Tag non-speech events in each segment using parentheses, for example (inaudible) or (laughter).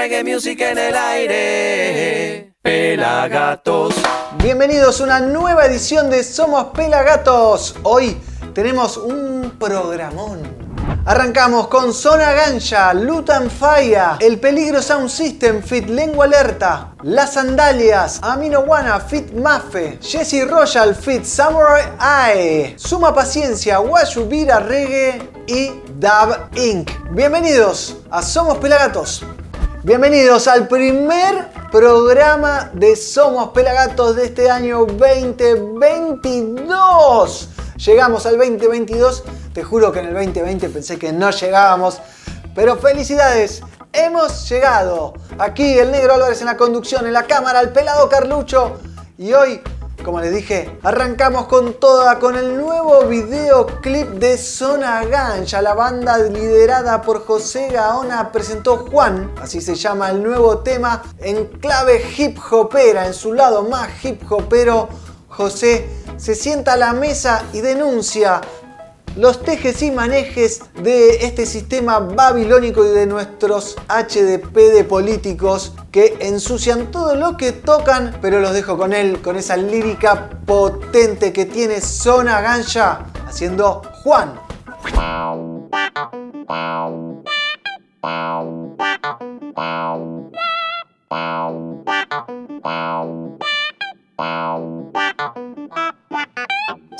reggae music en el aire. Pelagatos. Bienvenidos a una nueva edición de Somos Pelagatos. Hoy tenemos un programón. Arrancamos con Zona Ganja, Lutan Faya, El Peligro Sound System Fit Lengua Alerta, Las Sandalias, Amino Wanna Fit Mafe, Jesse Royal Fit Samurai Eye, Suma Paciencia, Washubira Reggae y Dab Inc. Bienvenidos a Somos Pelagatos. Bienvenidos al primer programa de Somos Pelagatos de este año 2022. Llegamos al 2022 te juro que en el 2020 pensé que no llegábamos. Pero felicidades, hemos llegado. Aquí el negro Álvarez en la conducción, en la cámara, el pelado Carlucho. Y hoy, como les dije, arrancamos con toda, con el nuevo videoclip de Zona Gancha. La banda liderada por José Gaona presentó Juan, así se llama el nuevo tema, en clave hip hopera, en su lado más hip hopero. José se sienta a la mesa y denuncia los tejes y manejes de este sistema babilónico y de nuestros HDP de políticos que ensucian todo lo que tocan, pero los dejo con él, con esa lírica potente que tiene Zona Ganja haciendo Juan.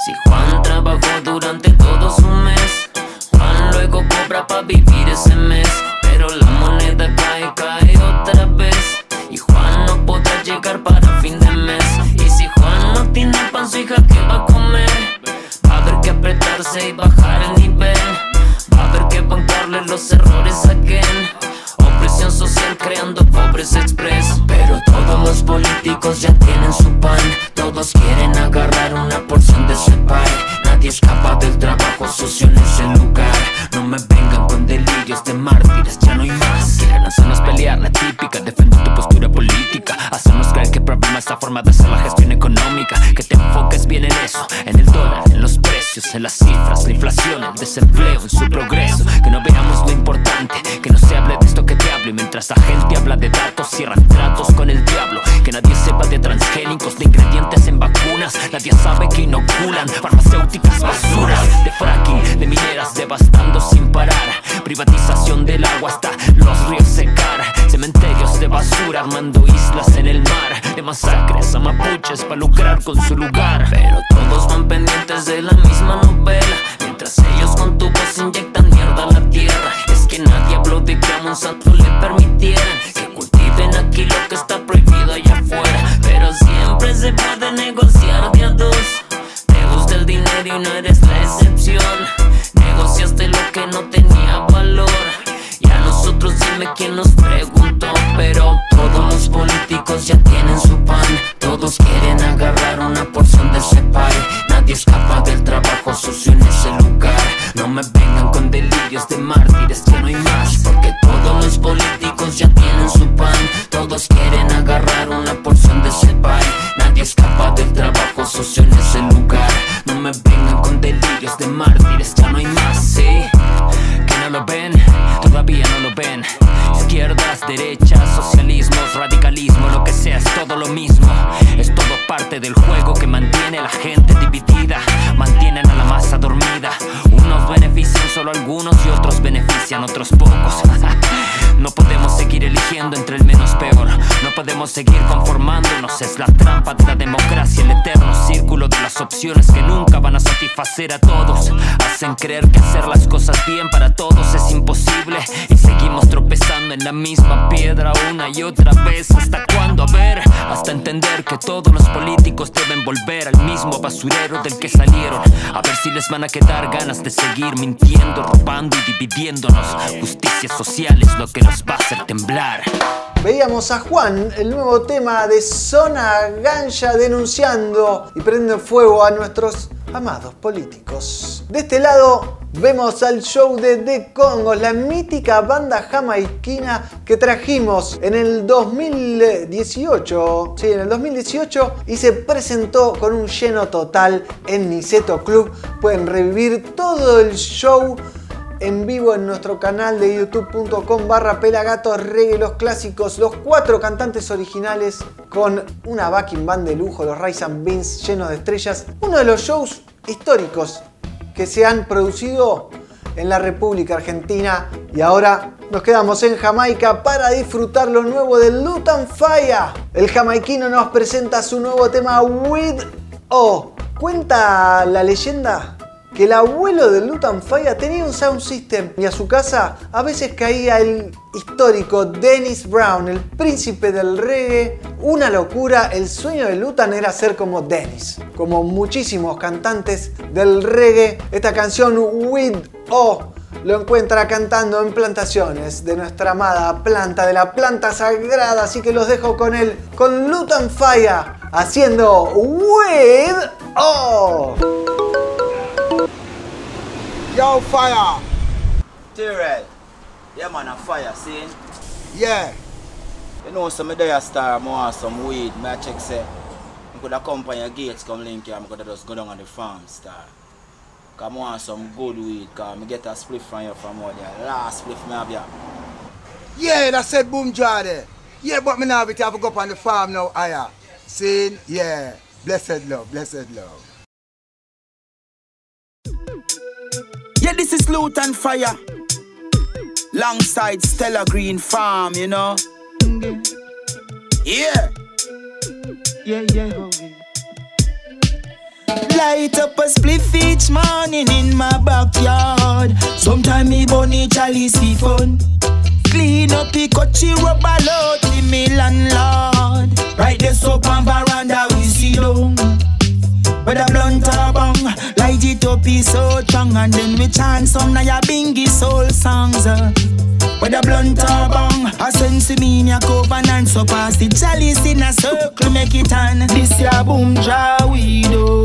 Si Juan con su lugar. Pero todos van pendientes de la agarrar una porción de ese pie. A todos. Hacen creer que hacer las cosas bien para todos es imposible. Y seguimos tropezando en la misma piedra una y otra vez. ¿Hasta cuándo? A ver, hasta entender que todos los políticos deben volver al mismo basurero del que salieron. A ver si les van a quedar ganas de seguir mintiendo, robando y dividiéndonos. Justicia social es lo que nos va a hacer temblar. Veíamos a Juan, el nuevo tema de Zona Ganja denunciando y prende fuego a nuestros amados políticos. De este lado vemos al show de The Congos, la mítica banda jamaiquina que trajimos en el 2018. Sí, en el 2018 y se presentó con un lleno total en Niceto Club. Pueden revivir todo el show en vivo en nuestro canal de youtube.com barra pelagatos reggae los clásicos, los cuatro cantantes originales con una backing band de lujo, los Rise and Beans llenos de estrellas. Uno de los shows históricos que se han producido en la República Argentina y ahora nos quedamos en Jamaica para disfrutar lo nuevo del Lutan Fire. El jamaiquino nos presenta su nuevo tema With O. Cuenta la leyenda el abuelo de Lutan Fire tenía un sound system y a su casa a veces caía el histórico Dennis Brown, el príncipe del reggae. Una locura, el sueño de Lutan era ser como Dennis. Como muchísimos cantantes del reggae, esta canción With O lo encuentra cantando en plantaciones de nuestra amada planta, de la planta sagrada. Así que los dejo con él, con Lutan Fire, haciendo With O. Yo, fire! Tyrell, yeah man, a fire, see? Yeah. You know some day a star, I want some weed, may I check say. I could have come on your gates, come link here, I could have just go down on the farm star. I want some good weed, I get a split from you from all there. Last split me have here. Yeah, that said boom jar there. Yeah, but me now have to go up on the farm now, higher. See? Yeah. Blessed love, blessed love. Yeah, this is Luton Fire. Longside Stella Green Farm, you know. Yeah. Yeah, yeah. Light up a spliff each morning in my backyard. Sometime me bunny chalice fun. Clean up the coachy rubber load, me landlord. Right there, soap and veranda we see down. With a blunt or bong, light it up is so strong. And then we chant some na ya bingy soul songs uh. With a blunt or bong, a sense me in ya covenant So pass the chalice in a circle, make it on This ya boom draw we do.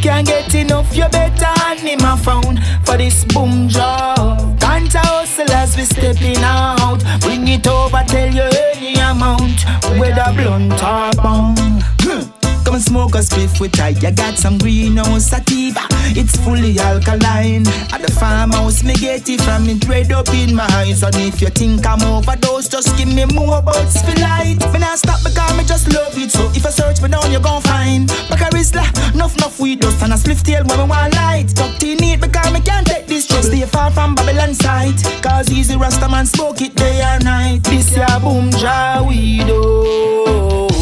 Can't get enough, you better hand him a phone For this boom job Can't hustle as we stepping out. Bring it over, tell you any amount. With a blunt or bong Come smoke a spliff with tight. You got some greenhouse sativa. It's fully alkaline. At the farmhouse, me get it from it red up in my eyes. And if you think I'm overdose, just give me more for light. Me not stop because me just love it. So if I search me down, you gon' find. Back a Rizla, enough enough weed dust and a spliff tail when me want light. Tucked in it because me can't take this trust. Stay far from Babylon sight. Cause easy Rasta man smoke it day and night. This ya boom jar weed oh.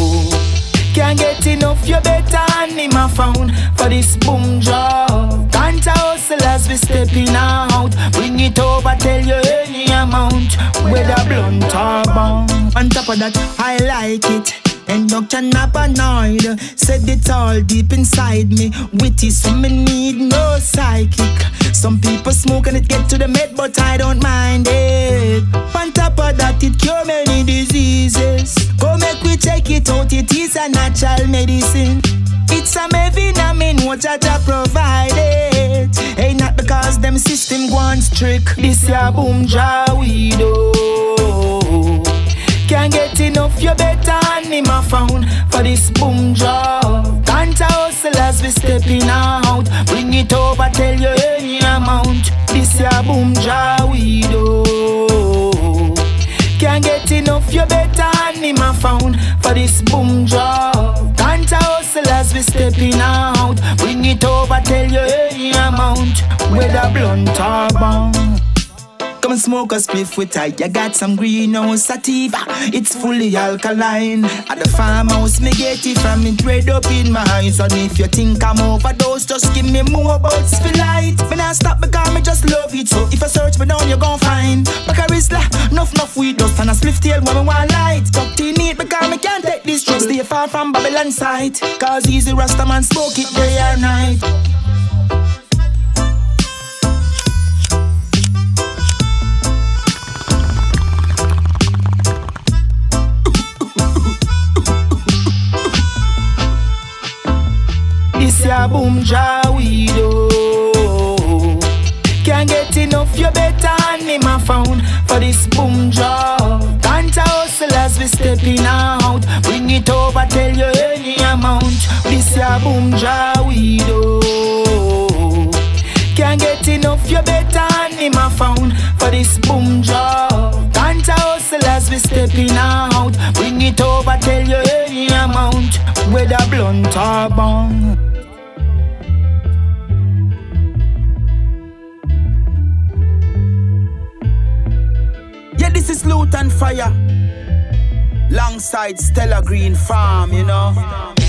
Can't get enough, you better hand him a phone for this boom job. Can't hustle as we stepping out. Bring it over, tell you any amount. Whether blunt or bomb. On top of that, I like it. And you cannot annoyed. Said it all deep inside me. Witty, so me need no psychic. Some people smoke and it get to the med, but I don't mind it. On top of that, it cure many diseases. Go make we check it out, it is a natural medicine. It's a vitamin, what Jaja provided. Hey, not because them system wants trick. This ya boom jar we do. Can't get enough, you better hand him a phone for this boom job. Can't hustle as we stepping out. Bring it over, tell you any amount. This ya boom jar we do. Can't get enough, you better hand him a phone for this boom job. Can't hustle as we stepping out. Bring it over, tell you any amount. Whether blunt or bomb. Come and smoke a spliff with tight. You got some greenhouse sativa. It's fully alkaline. At the farmhouse, me get it from it red up in my eyes. And if you think I'm overdose, just give me more for light. Me not stop because me just love it. So if I search me down, you gon' find. Back a Rizla, enough enough weed dust and a spliff tail when me want light. Tucked in it because me can't take this drugs. Stay far from Babylon sight. Cause easy Rasta man smoke it day and night. This ya boom do. Can't get enough, you better hand him a phone for this boom job. Can't hustle as we stepping out. Bring it over, tell you any amount. This ya boom do. Can't get enough, you better him a found for this boom job. Can't hustle as we stepping out. Bring it over, tell you any amount. Whether blunt or bong. And fire. Longside Stella Green Farm, you know.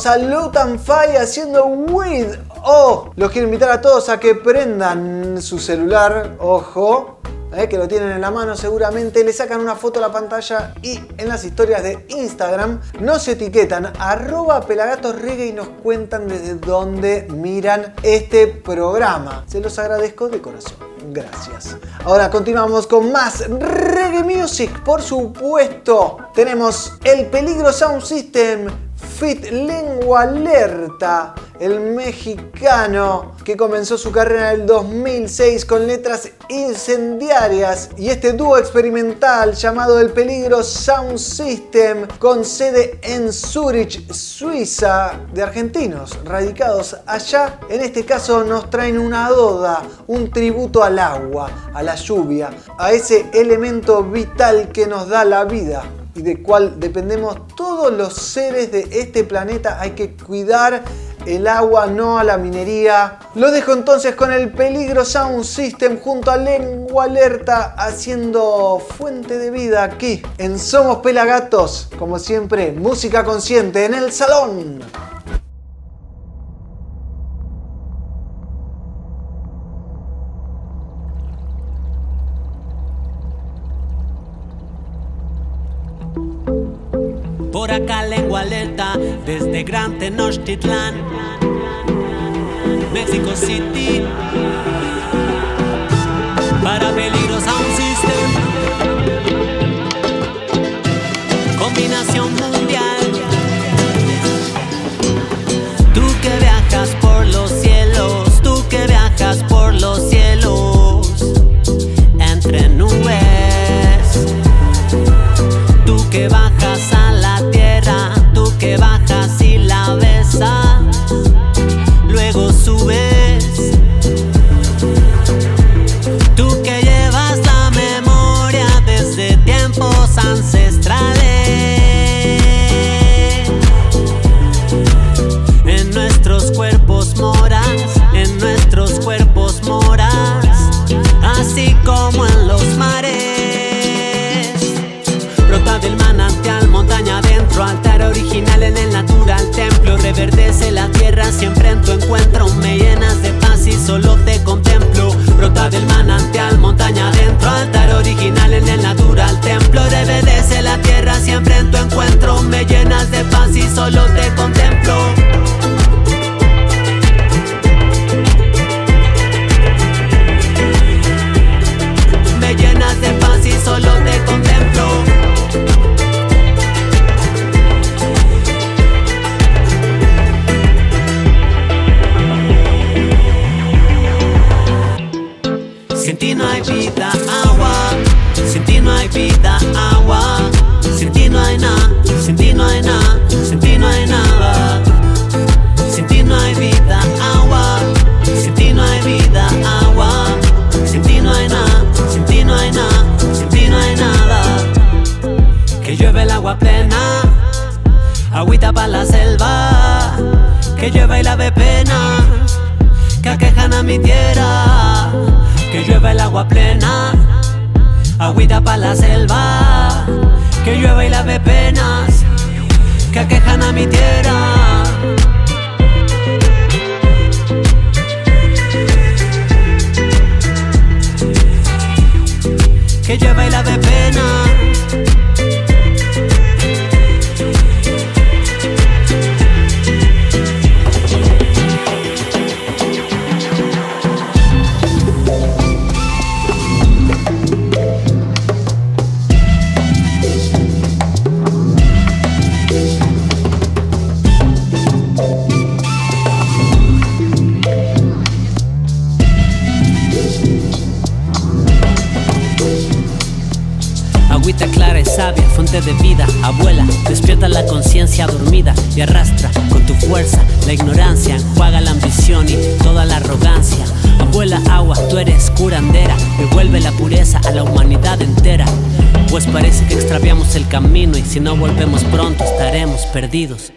Veíamos a Lutan Fay haciendo Weed. Oh, los quiero invitar a todos a que prendan su celular, ojo, eh, que lo tienen en la mano seguramente, le sacan una foto a la pantalla y en las historias de Instagram nos etiquetan pelagatosreggae y nos cuentan desde dónde miran este programa. Se los agradezco de corazón. Gracias. Ahora continuamos con más reggae music, por supuesto. Tenemos el Peligro Sound System Fit Lengua Alerta, el mexicano que comenzó su carrera en el 2006 con letras incendiarias y este dúo experimental llamado El Peligro Sound System con sede en Zurich, Suiza, de argentinos radicados allá. En este caso nos traen una doda, un tributo al agua, a la lluvia, a ese elemento vital que nos da la vida y de cual dependemos todos los seres de este planeta. Hay que cuidar el agua, no a la minería. Lo dejo entonces con el Peligro Sound System junto a Lengua Alerta haciendo fuente de vida aquí en Somos Pelagatos. Como siempre, música consciente en el salón. Desde Gran Tenochtitlán, Mexico City. Para Reverdece la tierra, siempre en tu encuentro. Me llenas de paz y solo te contemplo. Brota del manantial, montaña adentro, altar original en el natural templo. Reverdece la tierra, siempre en tu encuentro. Me llenas de paz y solo te contemplo. baila de pena, que aquejan a mi tierra, que llueva el agua plena, agüita para la selva, que llueva y lave penas, que aquejan a mi tierra. Que llueva y lave penas. Extraviamos el camino y si no volvemos pronto estaremos perdidos.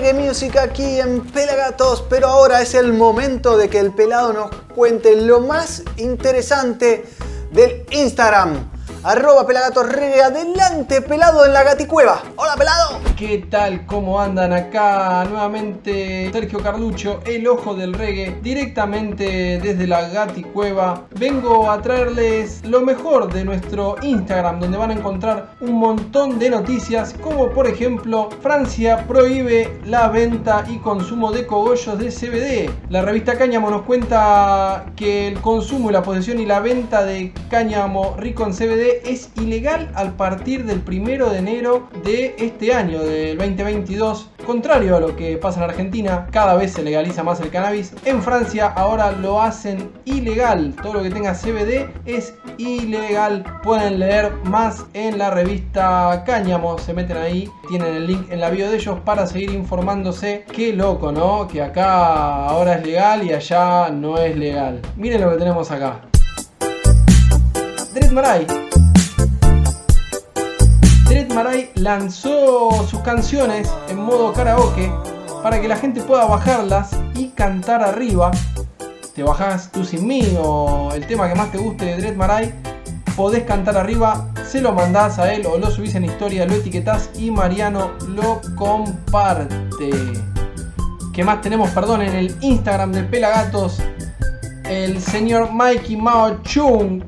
Reggae aquí en Pelagatos, pero ahora es el momento de que el pelado nos cuente lo más interesante del Instagram. Arroba Pelagatos Reggae, adelante pelado en la gaticueva. Hola pelado. ¿Qué tal? ¿Cómo andan acá? Nuevamente Sergio Carlucho, el ojo del reggae, directamente desde la Gati Cueva. Vengo a traerles lo mejor de nuestro Instagram, donde van a encontrar un montón de noticias, como por ejemplo, Francia prohíbe la venta y consumo de cogollos de CBD. La revista Cáñamo nos cuenta que el consumo, la posesión y la venta de cáñamo rico en CBD es ilegal al partir del primero de enero de este año, del 2022. Contrario a lo que pasa en Argentina, cada vez se legaliza más el cannabis. En Francia ahora lo hacen ilegal. Todo lo que tenga CBD es ilegal. Pueden leer más en la revista Cáñamo. Se meten ahí, tienen el link en la bio de ellos para seguir informándose. Qué loco, ¿no? Que acá ahora es legal y allá no es legal. Miren lo que tenemos acá. Dread Marai Dread Marai lanzó sus canciones en modo karaoke para que la gente pueda bajarlas y cantar arriba. Te bajas tú sin mí o el tema que más te guste de Dread Marai, podés cantar arriba, se lo mandás a él o lo subís en historia, lo etiquetás y Mariano lo comparte. ¿Qué más tenemos? Perdón, en el Instagram de Pelagatos, el señor Mikey Mao Chung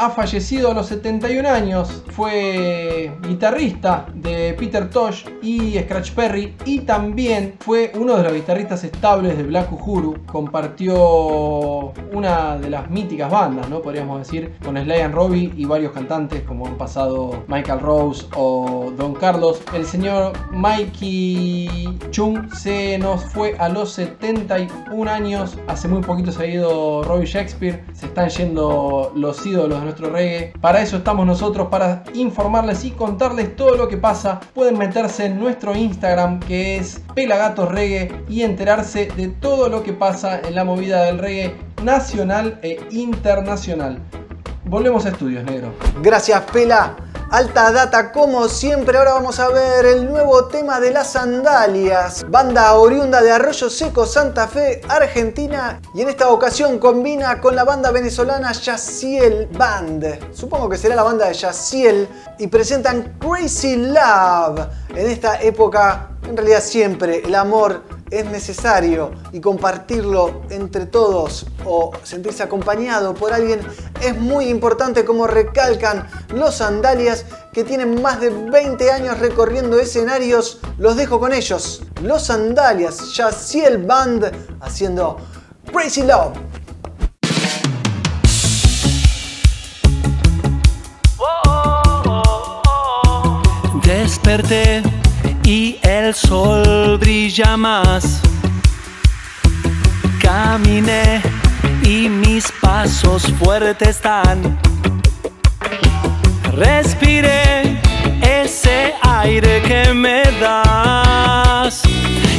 ha fallecido a los 71 años. Fue guitarrista de Peter Tosh y Scratch Perry y también fue uno de los guitarristas estables de Black Uhuru. Compartió una de las míticas bandas, ¿no? Podríamos decir, con Sly and Robbie y varios cantantes como han pasado Michael Rose o Don Carlos. El señor Mikey Chung se nos fue a los 71 años. Hace muy poquito se ha ido Robbie Shakespeare. Se están yendo los ídolos reggae. Para eso estamos nosotros, para informarles y contarles todo lo que pasa. Pueden meterse en nuestro Instagram que es Pelagatos Reggae y enterarse de todo lo que pasa en la movida del reggae nacional e internacional. Volvemos a estudios, negro. Gracias Pela. Alta data como siempre, ahora vamos a ver el nuevo tema de las sandalias. Banda oriunda de Arroyo Seco, Santa Fe, Argentina. Y en esta ocasión combina con la banda venezolana Yaciel Band. Supongo que será la banda de Yaciel. Y presentan Crazy Love. En esta época, en realidad siempre, el amor es necesario y compartirlo entre todos o sentirse acompañado por alguien es muy importante como recalcan los sandalias que tienen más de 20 años recorriendo escenarios. Los dejo con ellos. Los sandalias, Yaciel Band haciendo Crazy Love. Desperté y el sol brilla más. Caminé y mis pasos fuertes están. Respiré ese aire que me das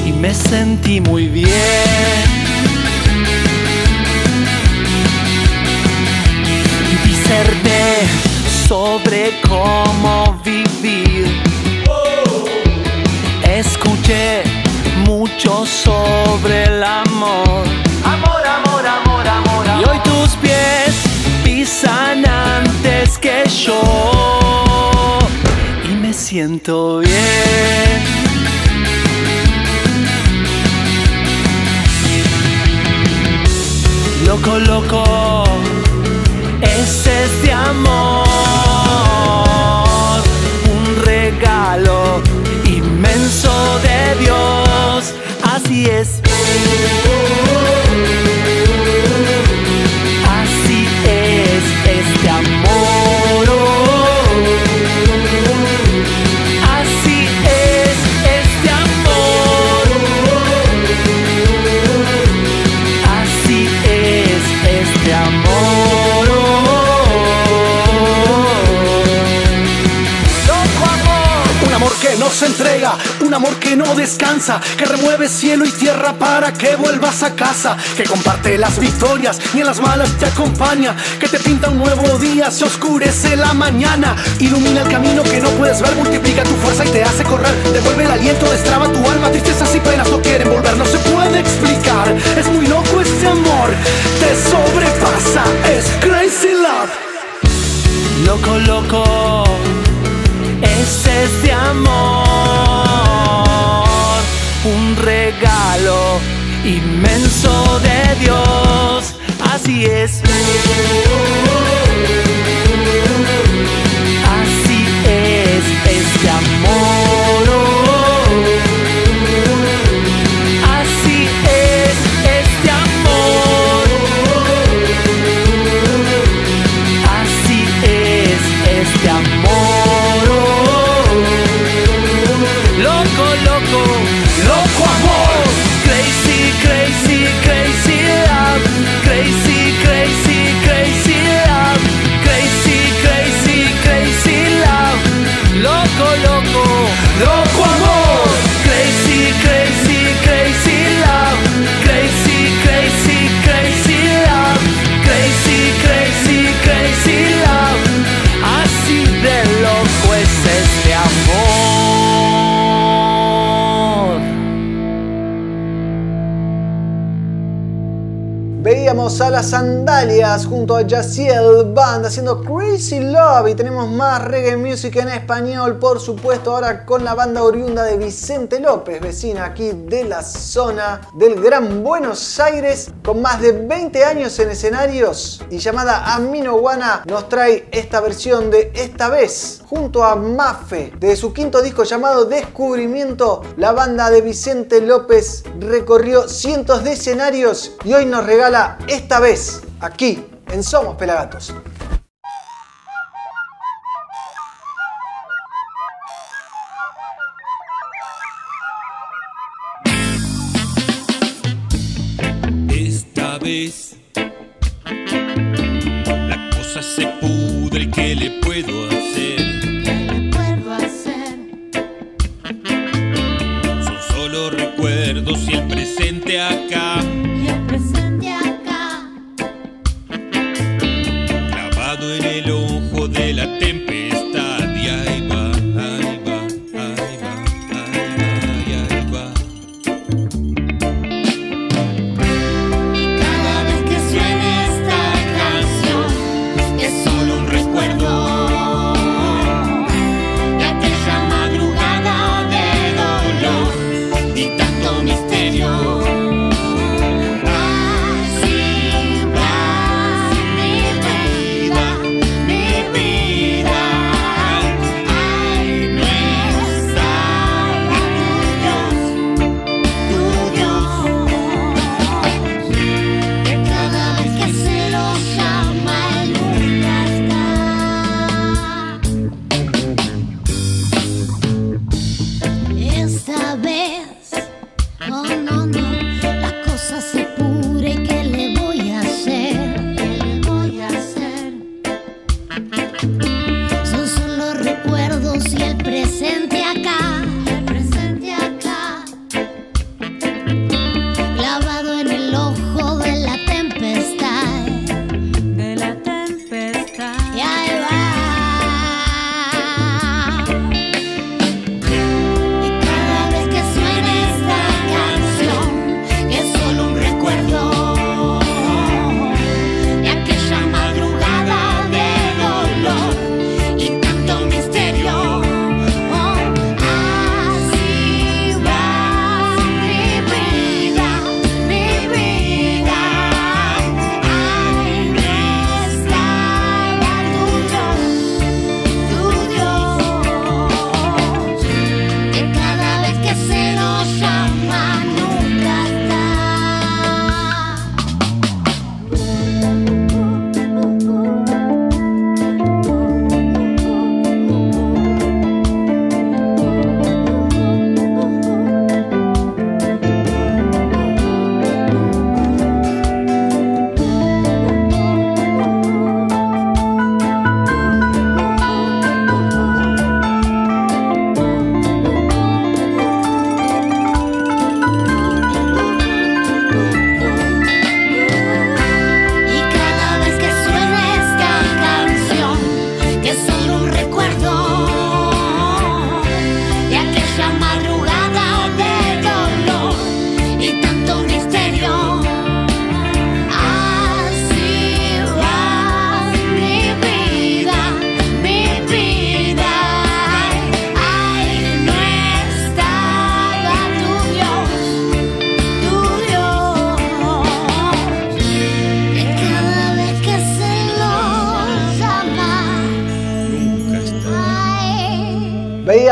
y me sentí muy bien. Diserté de cómo vivir. Escuché mucho sobre el amor. Amor, amor, amor, amor, Y hoy tus pies pisan antes que yo. Y me siento bien. Loco, loco, es este amor. Amor que no descansa, que remueve cielo y tierra para que vuelvas a casa, que comparte las victorias y en las malas te acompaña, que te pinta un nuevo día, se oscurece la mañana, ilumina el camino que no puedes ver, multiplica tu fuerza y te hace correr, devuelve el aliento, destraba tu alma, tristezas y penas no quieren volver, no se puede explicar, es muy loco este amor, te sobrepasa, es crazy love. Loco, loco, es este amor, regalo inmenso de Dios. Así es. A las sandalias junto a Yaciel Band haciendo Love y tenemos más reggae music en español, por supuesto, ahora con la banda oriunda de Vicente López, vecina aquí de la zona del Gran Buenos Aires, con más de 20 años en escenarios y llamada Amino Guana, nos trae esta versión de Esta vez junto a Mafe. De su quinto disco llamado Descubrimiento, la banda de Vicente López recorrió cientos de escenarios y hoy nos regala esta vez aquí en Somos Pelagatos. Vez la cosa se pudre, ¿qué le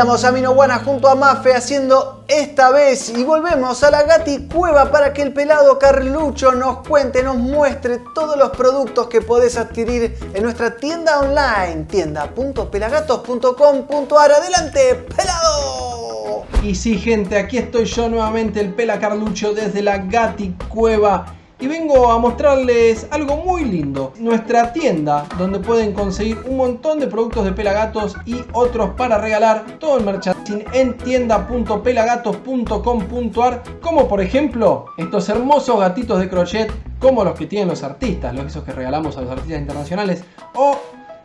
A Minoguana junto a Mafe haciendo esta vez y volvemos a la Gati Cueva para que el pelado Carlucho nos cuente, nos muestre todos los productos que podés adquirir en nuestra tienda online, tienda.pelagatos.com.ar. Adelante, pelado. Y sí, gente, aquí estoy yo nuevamente, el Pela Carlucho desde la Gati Cueva. Y vengo a mostrarles algo muy lindo. Nuestra tienda, donde pueden conseguir un montón de productos de Pelagatos y otros para regalar. Todo el merchandising en tienda.pelagatos.com.ar. Como por ejemplo, estos hermosos gatitos de crochet, como los que tienen los artistas, los esos que regalamos a los artistas internacionales. O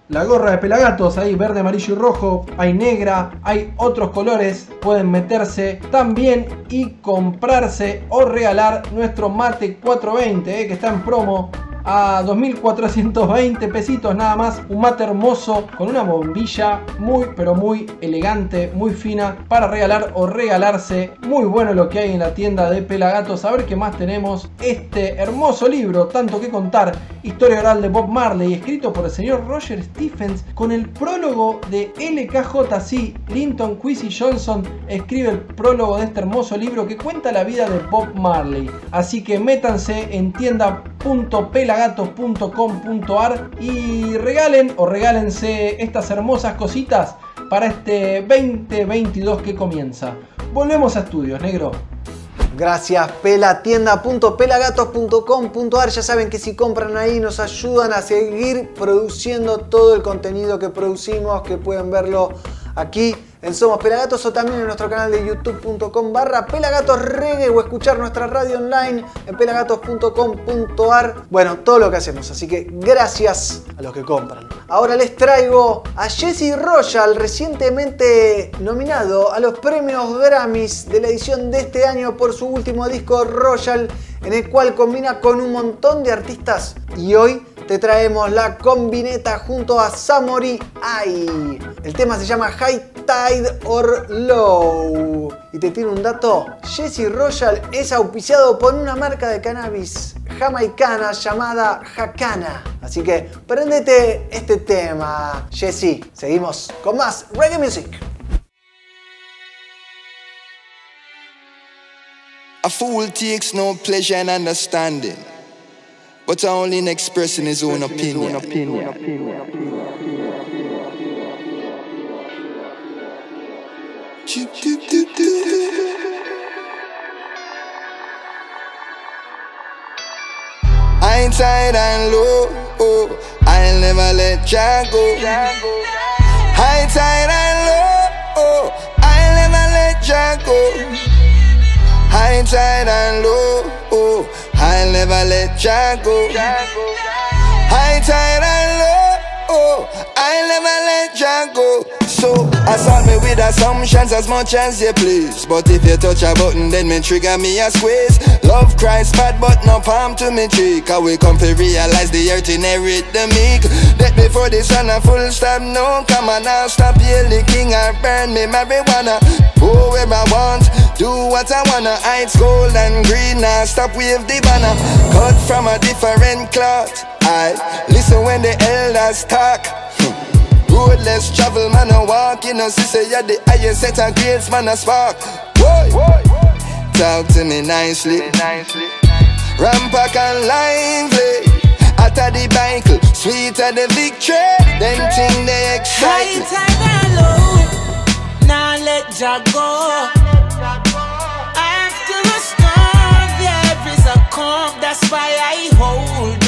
la gorra de pelagatos, ahí verde, amarillo y rojo, hay negra, hay otros colores, pueden meterse también y comprarse o regalar nuestro mate 420 eh, que está en promo a 2.420 pesitos nada más. Un mate hermoso con una bombilla muy pero muy elegante, muy fina para regalar o regalarse. Muy bueno lo que hay en la tienda de Pelagatos. A ver qué más tenemos. Este hermoso libro, tanto que contar. Historia oral de Bob Marley, escrito por el señor Roger Stephens con el prólogo de LKJC. Linton Quincy Johnson escribe el prólogo de este hermoso libro que cuenta la vida de Bob Marley. Así que métanse en tienda.pelagatos.com.ar y regalen o regálense estas hermosas cositas para este 2022 que comienza. Volvemos a estudios, negro. Gracias, pelatienda.pelagatos.com.ar. Ya saben que si compran ahí nos ayudan a seguir produciendo todo el contenido que producimos, que pueden verlo aquí en Somos Pelagatos o también en nuestro canal de youtube.com barra pelagatos o escuchar nuestra radio online en pelagatos.com.ar. Bueno, todo lo que hacemos, así que gracias a los que compran. Ahora les traigo a Jesse Royal, recientemente nominado a los premios Grammys de la edición de este año por su último disco Royal, en el cual combina con un montón de artistas y hoy te traemos la combineta junto a Samori Ai. El tema se llama High Tide or Low. Y te tiene un dato, Jesse Royal es auspiciado por una marca de cannabis jamaicana llamada Hakana. Así que prendete este tema, Jesse. Seguimos con más reggae music. A fool takes no pleasure in understanding, but only in expressing his own opinion. I'm tired and low, oh, I'll never let ya go. High tired and low, oh, I'll never let ya go. High tide and low, oh, I'll never let ya go. High tide and low, oh, I'll never let ya go. So assault me with assumptions as much as you please. But if you touch a button, then me trigger me a squeeze. Love cries bad, but no palm to me cheek. I we come to realize the earth inherit the meek. That before the sun a full stop, no come on now stop yell the king I burn me marijuana. Go where I want, do what I wanna. It's gold and green, now stop wave the banner. Cut from a different cloth. I listen when the elders talk. Road less travel, man, I walk. You know, sister, you're the highest set of grades, man, I spark. Boy, talk to me nicely. Rampack and lively. After the bike, sweeter the victory. Then thing they High excite. tide and low, now let ya go. After a storm, there is a calm. That's why I hold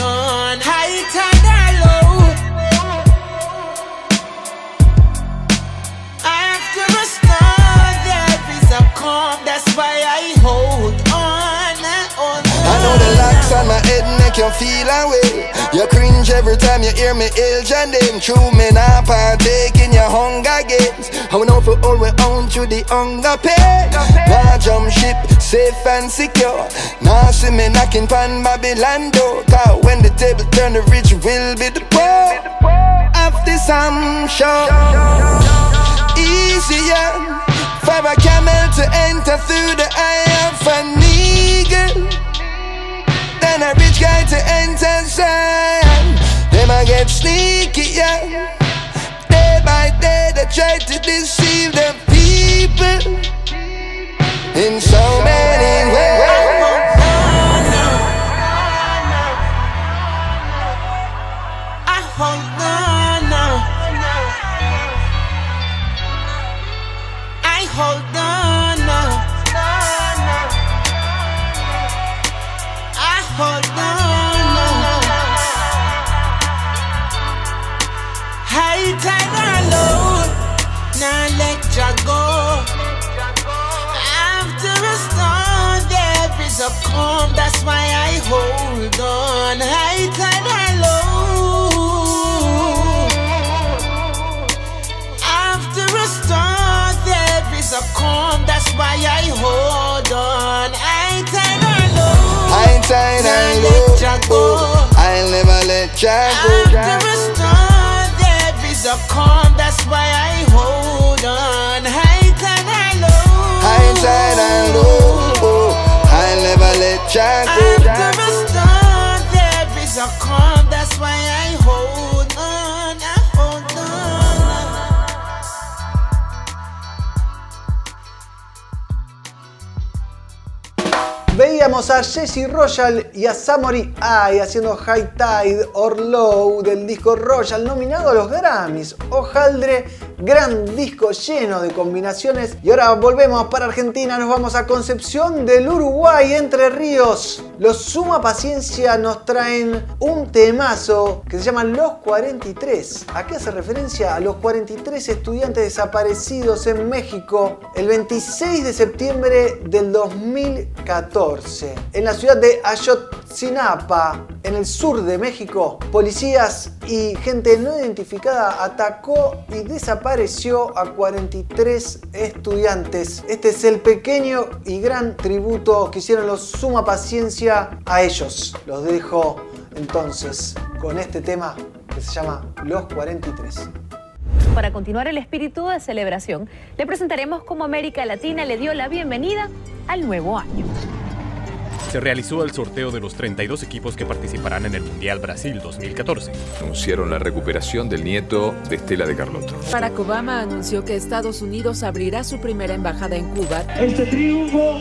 on my head make you feel away. You cringe every time you hear me age and them. True me not partake in your hunger games. I know for all we own to the hunger pain. Now jump ship, safe and secure. Now see me knocking pan Babylon door. Cause when the table turn, the rich will be the poor. After some show, easier for a camel to enter through the eye of an eagle than a rich guy to enter Zion. Them I get sneaky, yeah. Day by day they try to deceive them it in so many ways. Now go. After a storm, there is a calm. That's why I hold on. High tide and low. After a storm, there is a calm. That's why I hold on. High tide and low. High tide and low. Oh, I'll never let ya go. After a storm, there is a calm. That's why I hold on. High tide and low. High tide and low. I'll never let ya go. After a storm, there is a calm. That's why I hold on. I hold on. Veíamos a Jesse Royal y a Samory Ai haciendo High Tide or Low del disco Royal nominado a los Grammys. Ojaldre, gran disco lleno de combinaciones. Y ahora volvemos para Argentina, nos vamos a Concepción del Uruguay, Entre Ríos. Los Suma Paciencia nos traen un temazo que se llama Los 43. ¿A qué hace referencia? A los 43 estudiantes desaparecidos en México el 26 de septiembre del 2014. En la ciudad de Ayotzinapa, en el sur de México, policías y gente no identificada atacó y desapareció a 43 estudiantes. Este es el pequeño y gran tributo que hicieron los Suma Paciencia a ellos. Los dejo entonces con este tema que se llama Los 43. Para continuar el espíritu de celebración, le presentaremos cómo América Latina le dio la bienvenida al nuevo año. Se realizó el sorteo de los 32 equipos que participarán en el Mundial Brasil 2014. Anunciaron la recuperación del nieto de Estela de Carlotto. Barack Obama anunció que Estados Unidos abrirá su primera embajada en Cuba. Este triunfo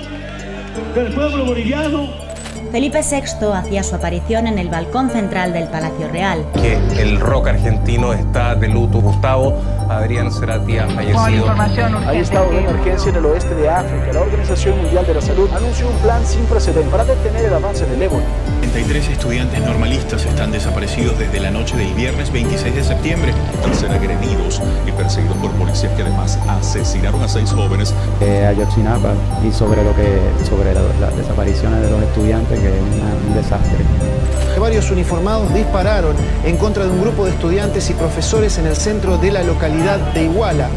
del pueblo boliviano Felipe VI hacía su aparición en el balcón central del Palacio Real. Que el rock argentino está de luto. Gustavo Adrián Cerati ha fallecido. Hay estado de emergencia en el oeste de África. La Organización Mundial de la Salud anunció un plan sin precedentes para detener el avance del ébola. 33 estudiantes normalistas están desaparecidos desde la noche del viernes 26 de septiembre. Al ser agredidos y perseguidos por policías que además asesinaron a seis jóvenes. Eh, Ayotzinapa y sobre lo que sobre las la desapariciones de los estudiantes que es un desastre. Varios uniformados dispararon en contra de un grupo de estudiantes y profesores en el centro de la localidad de Iguala.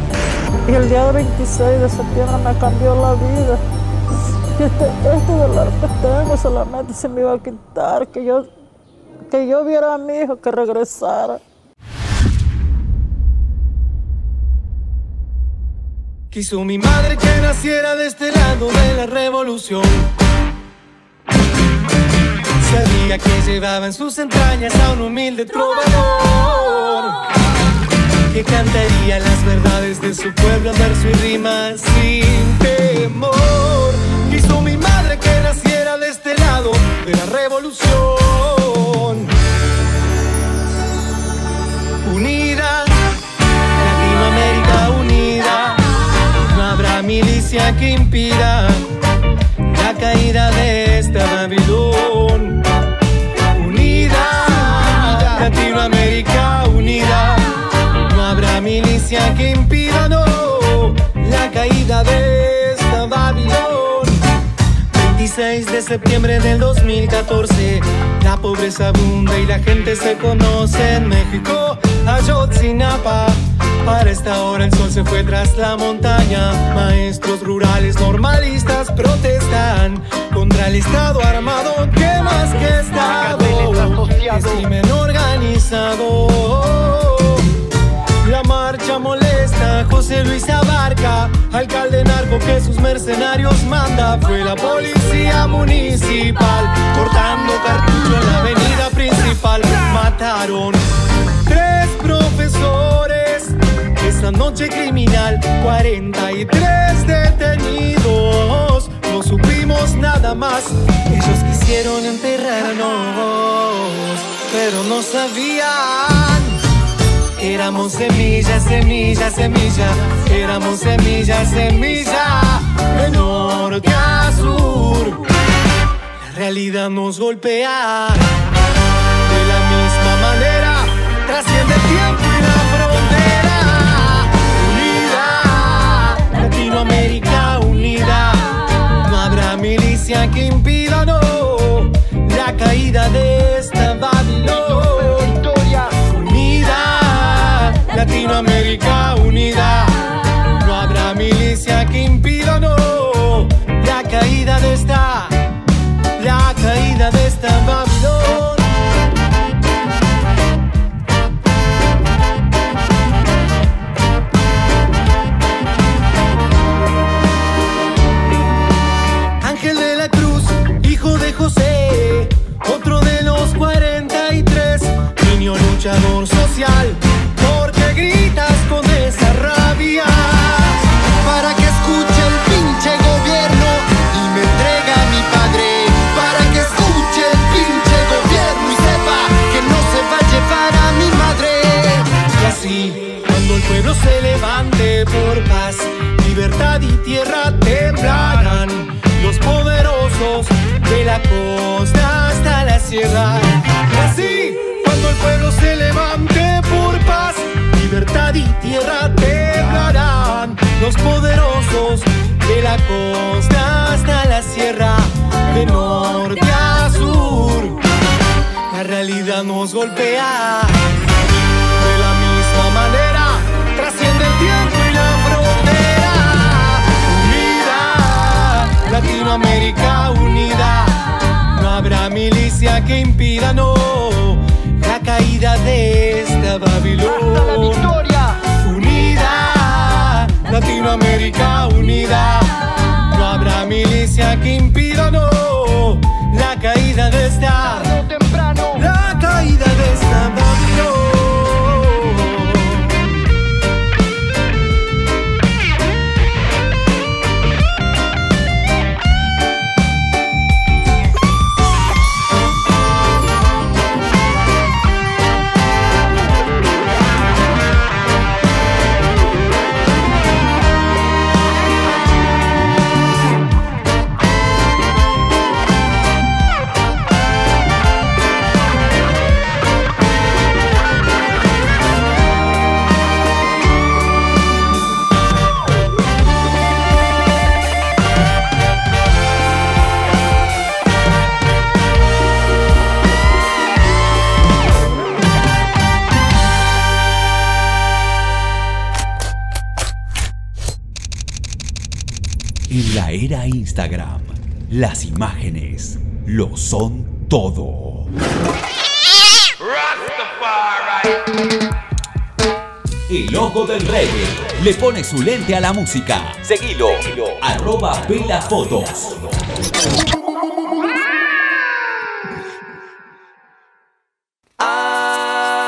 Y el día 26 de septiembre me cambió la vida. Y (laughs) este, este dolor que tengo solamente se me iba a quitar, que yo, que yo viera a mi hijo que regresara. Quiso mi madre que naciera de este lado de la revolución. Que llevaba en sus entrañas a un humilde trovador que cantaría las verdades de su pueblo verso y rima sin temor. Quiso mi madre que naciera de este lado de la revolución. Unida, Latinoamérica unida, no habrá milicia que impida la caída de esta Babilón. Esta Babilón. 26 de septiembre del 2014, la pobreza abunda y la gente se conoce en México, Ayotzinapa. Para esta hora el sol se fue tras la montaña. Maestros rurales normalistas protestan contra el Estado armado. que más que Estado? Es crimen organizado. La marcha molesta José Luis Abarca, alcalde narco que sus mercenarios manda. Fue la policía municipal, cortando cartucho en la avenida principal. Mataron tres profesores esa noche criminal, 43 detenidos. No supimos nada más, ellos quisieron enterrarnos, pero no sabían. Éramos semilla, semilla, semilla. Éramos semilla, semilla. De norte a sur. La realidad nos golpea. De la misma manera, trasciende el tiempo y la frontera. Unida, Latinoamérica unida. No habrá milicia que impida, no, la caída de Latinoamérica unida. No habrá milicia que impida, no, la caída de esta, la caída de esta Babilón. Ángel de los poderosos de la costa hasta la sierra, de norte a sur. La realidad nos golpea de la misma manera, trasciende el tiempo y la frontera. Unida, Latinoamérica unida, no habrá milicia que impida, no, la caída de esta Babilón. Latinoamérica unida, no habrá milicia que impida, no, la caída de esta, las imágenes lo son todo. El ojo del reggae le pone su lente a la música. Seguilo. Arroba Pela Fotos. Hay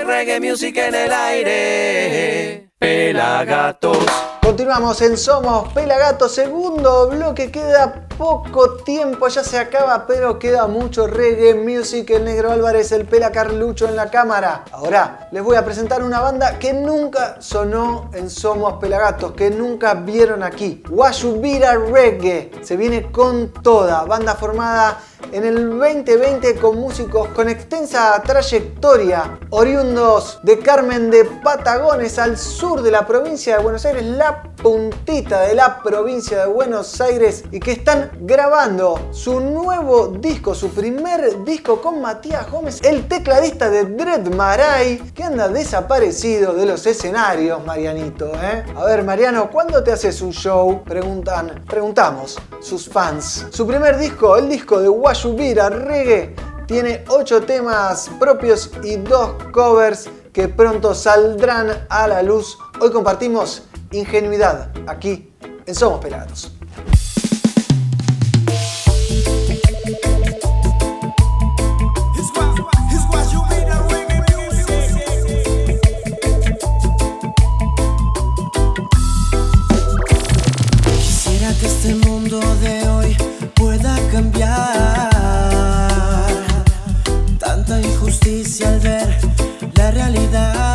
reggae music en el aire. Pelagatos. Continuamos en Somos Pelagato, segundo bloque, queda poco tiempo, ya se acaba, pero queda mucho reggae music, el negro Álvarez, el Pela Carlucho en la cámara. Ahora les voy a presentar una banda que nunca sonó en Somos Pelagatos, que nunca vieron aquí. Washubira Reggae, se viene con toda, banda formada en el 2020 con músicos con extensa trayectoria, oriundos de Carmen de Patagones al sur de la provincia de Buenos Aires, la puntita de la provincia de Buenos Aires y que están grabando su nuevo disco, su primer disco con Matías Gómez, el tecladista de Dread Marai, que anda desaparecido de los escenarios, Marianito. ¿eh? A ver, Mariano, ¿cuándo te haces un show? Preguntan, preguntamos sus fans. Su primer disco, el disco de Washubira Reggae, tiene 8 temas propios y 2 covers que pronto saldrán a la luz. Hoy compartimos Ingenuidad aquí en Somos Pelagatos. Realidad.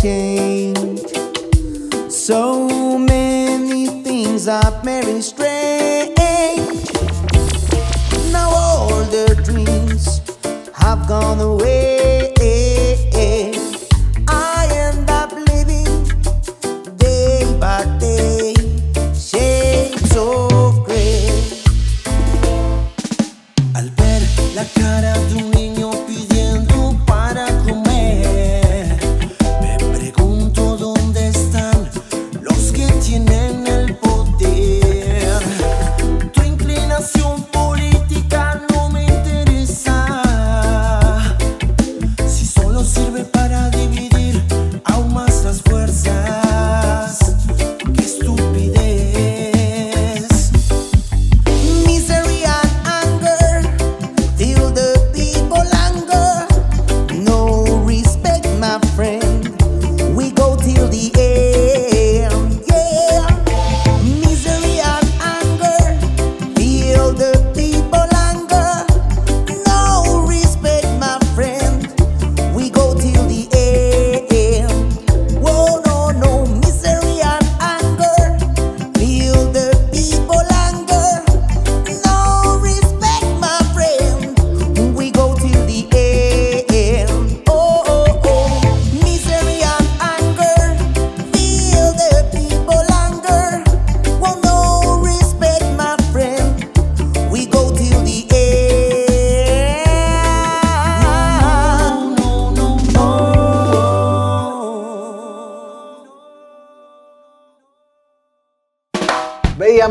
Change. So many things are very strange. Now all the dreams have gone away.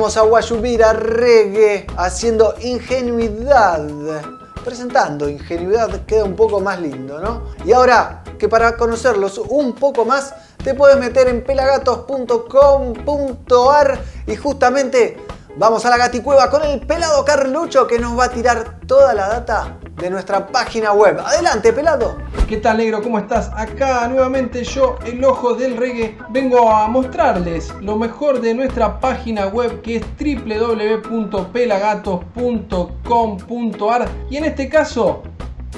Veíamos a Guayubira Reggae haciendo ingenuidad. Presentando ingenuidad queda un poco más lindo, ¿no? Y ahora que para conocerlos un poco más te puedes meter en pelagatos.com.ar y justamente vamos a la gaticueva con el pelado Carlucho que nos va a tirar toda la data de nuestra página web. Adelante, pelado. ¿Qué tal negro? ¿Cómo estás? Acá nuevamente yo, el ojo del reggae, vengo a mostrarles lo mejor de nuestra página web que es www.pelagatos.com.ar y en este caso,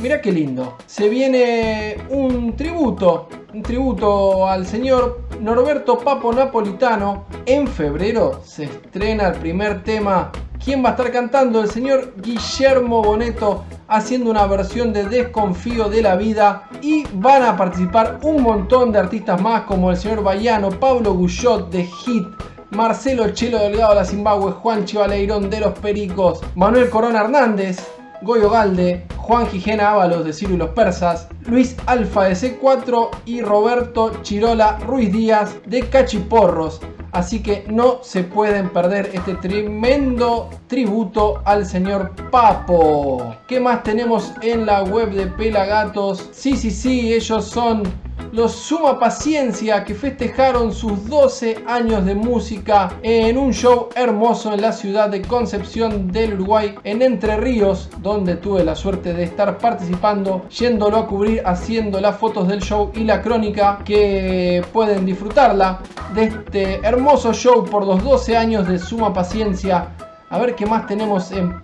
mira qué lindo, se viene un tributo, un tributo al señor Norberto Papo Napolitano. En febrero se estrena el primer tema ¿Quién va a estar cantando? El señor Guillermo Boneto haciendo una versión de Desconfío de la Vida y van a participar un montón de artistas más como el señor Bayano, Pablo Guyot de Hit, Marcelo Chelo Delgado de la Zimbabue, Juan Chivaleirón de los Pericos, Manuel Corona Hernández, Goyo Galde, Juan Gijena Ábalos de Ciro y los Persas, Luis Alfa de C4 y Roberto Chirola Ruiz Díaz de Cachiporros. Así que no se pueden perder este tremendo tributo al señor Papo. ¿Qué más tenemos en la web de Pelagatos? Sí, sí, sí, ellos son los Suma Paciencia que festejaron sus 12 años de música en un show hermoso en la ciudad de Concepción del Uruguay, en Entre Ríos, donde tuve la suerte de estar participando, yéndolo a cubrir, haciendo las fotos del show y la crónica que pueden disfrutarla de este hermoso show por los 12 años de Suma Paciencia. A ver qué más tenemos en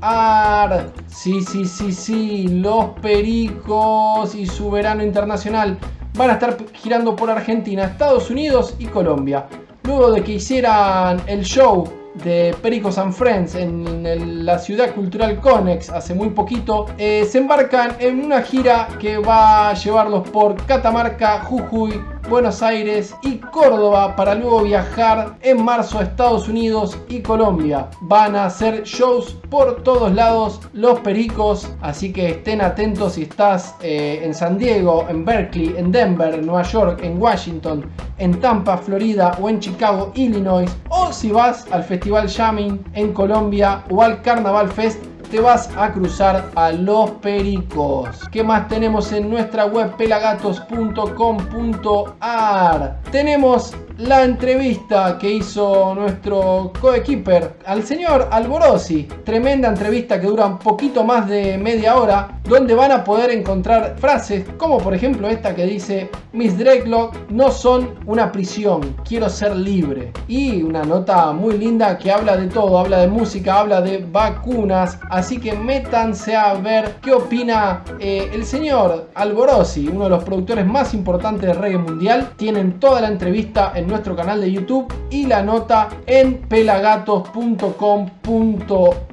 pelagatos.com.ar. Sí, sí, sí, sí. Los Pericos y su verano internacional van a estar girando por Argentina, Estados Unidos y Colombia. Luego de que hicieran el show de Pericos and Friends en, la ciudad cultural Conex hace muy poquito, eh, se embarcan en una gira que va a llevarlos por Catamarca, Jujuy, Buenos Aires y Córdoba para luego viajar en marzo a Estados Unidos y Colombia. Van a hacer shows por todos lados los pericos, así que estén atentos si estás eh, en San Diego, en Berkeley, en Denver, en Nueva York, en Washington, en Tampa, Florida o en Chicago, Illinois, o si vas al Festival Jamming en Colombia o al Carnaval Fest te vas a cruzar a los pericos. ¿Qué más tenemos en nuestra web pelagatos.com.ar? Tenemos la entrevista que hizo nuestro coequiper al señor Alborosi. Tremenda entrevista que dura un poquito más de media hora, donde van a poder encontrar frases como por ejemplo esta que dice: Mis dreadlock no son una prisión, quiero ser libre. Y una nota muy linda que habla de todo, habla de música, habla de vacunas. Así que métanse a ver qué opina eh, el señor Alborosi, uno de los productores más importantes de reggae mundial. Tienen toda la entrevista en nuestro canal de YouTube y la nota en pelagatos.com.ar.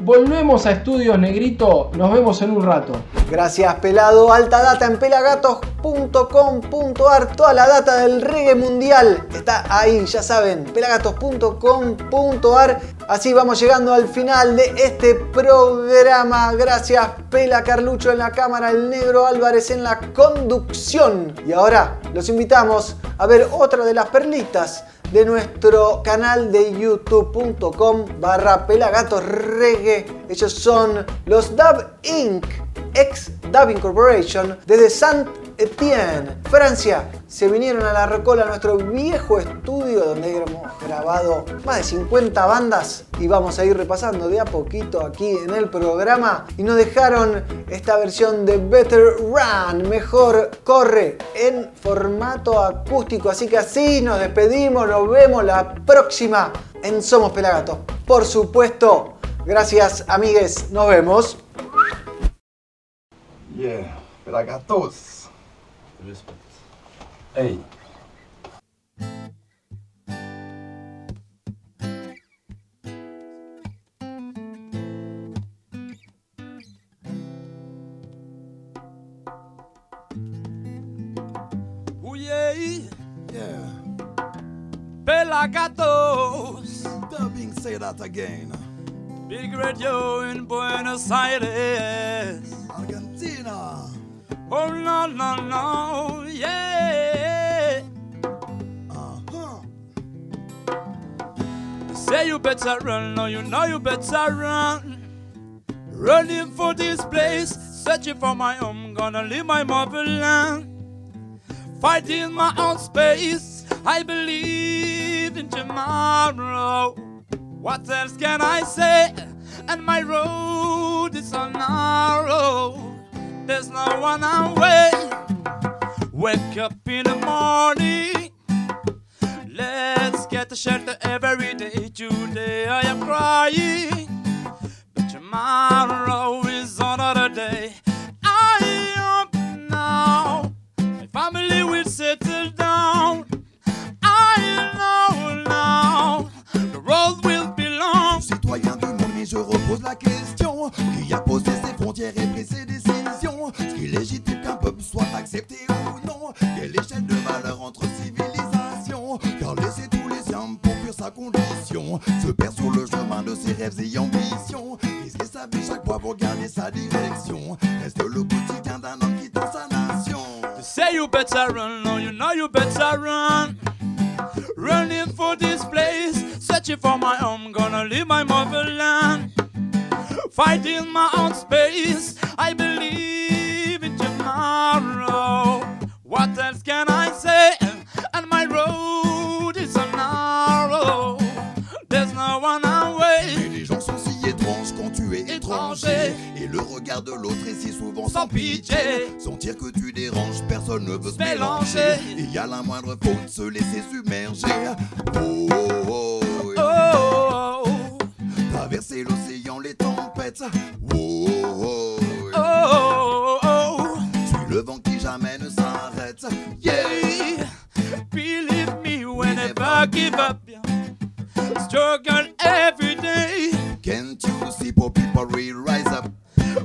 Volvemos a Estudios Negrito, nos vemos en un rato. Gracias, pelado. Alta data en pelagatos.com.ar. Toda la data del reggae mundial está ahí, ya saben, pelagatos.com.ar. Así vamos llegando al final de este programa. Gracias, Pela Carlucho en la cámara, el negro Álvarez en la conducción. Y ahora los invitamos a ver otra de las perlitas de nuestro canal de youtube.com barra pelagatos reggae. Ellos son los Dub Inc. ex Dubbing Corporation desde Saint Etienne, Francia. Se vinieron a la Rocola, nuestro viejo estudio donde hemos grabado más de 50 bandas y vamos a ir repasando de a poquito aquí en el programa y nos dejaron esta versión de Better Run, mejor corre en formato acústico. Así que así nos despedimos, nos vemos la próxima en Somos Pelagatos. Por supuesto, gracias amigues, nos vemos. Yeah, pelagatos. Respect. Hey. Ooh, yeah. Yeah. Pelagatos. Dubbing, say that again. Big radio in Buenos Aires. Oh, no, no, no. Yeah. Uh-huh. They say you better run, no, you know you better run. Running for this place, searching for my home, gonna leave my motherland. Fighting my own space, I believe in tomorrow. What else can I say? And my road is so narrow. There's no one away. Wake up in the morning. Let's get a shelter every day. Today I am crying, but tomorrow is another day. I hope now my family will settle down. I know now the road will be long. Citoyen du monde, mais je repose la question Qui a posé ses frontières et pris ses soit ou non. Quelle échelle de valeur entre civilisations Car laisser tous les siens pour fuir sa condition Se perd sur le chemin de ses rêves et ambitions. Risquer sa vie chaque fois pour garder sa direction. Reste le quotidien d'un homme qui dans sa nation. They say you better run, no, you know you better run. Running for this place, searching for my home, gonna leave my motherland. Fighting my own space, I believe What else can I say? And my road is so narrow. There's no one away. Mais les gens sont si étranges quand tu es étranger. Et le regard de l'autre est si souvent sans pitié. Sentir que tu déranges, personne ne veut se mélanger. Et y a la moindre faute, se laisser submerger. Oh, oh, oh, Oh, Traverser l'océan, les tempêtes. Oh, oh, oh, oh, oh. Suis le vent never give up. Struggle every day. Can't you see poor people will rise up?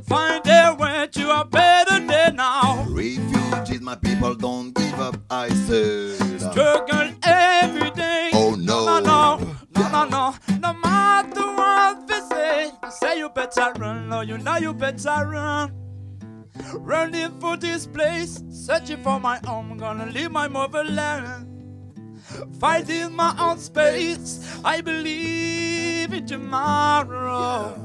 Find their way to a better day now. Refugees, my people, don't give up. I said. Struggle every day. Oh no. No, no, no, no, no. No matter what they say, say you better run. No, you know you better run. Running for this place, searching for my home, gonna leave my motherland. Fighting my own space, I believe in tomorrow.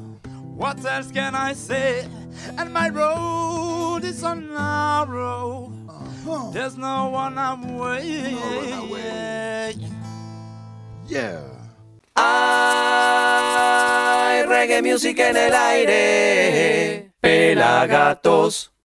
What else can I say? And my road is so narrow. Uh-huh. There's no one I'm waiting. Yeah. Hay reggae music en el aire. Pelagatos.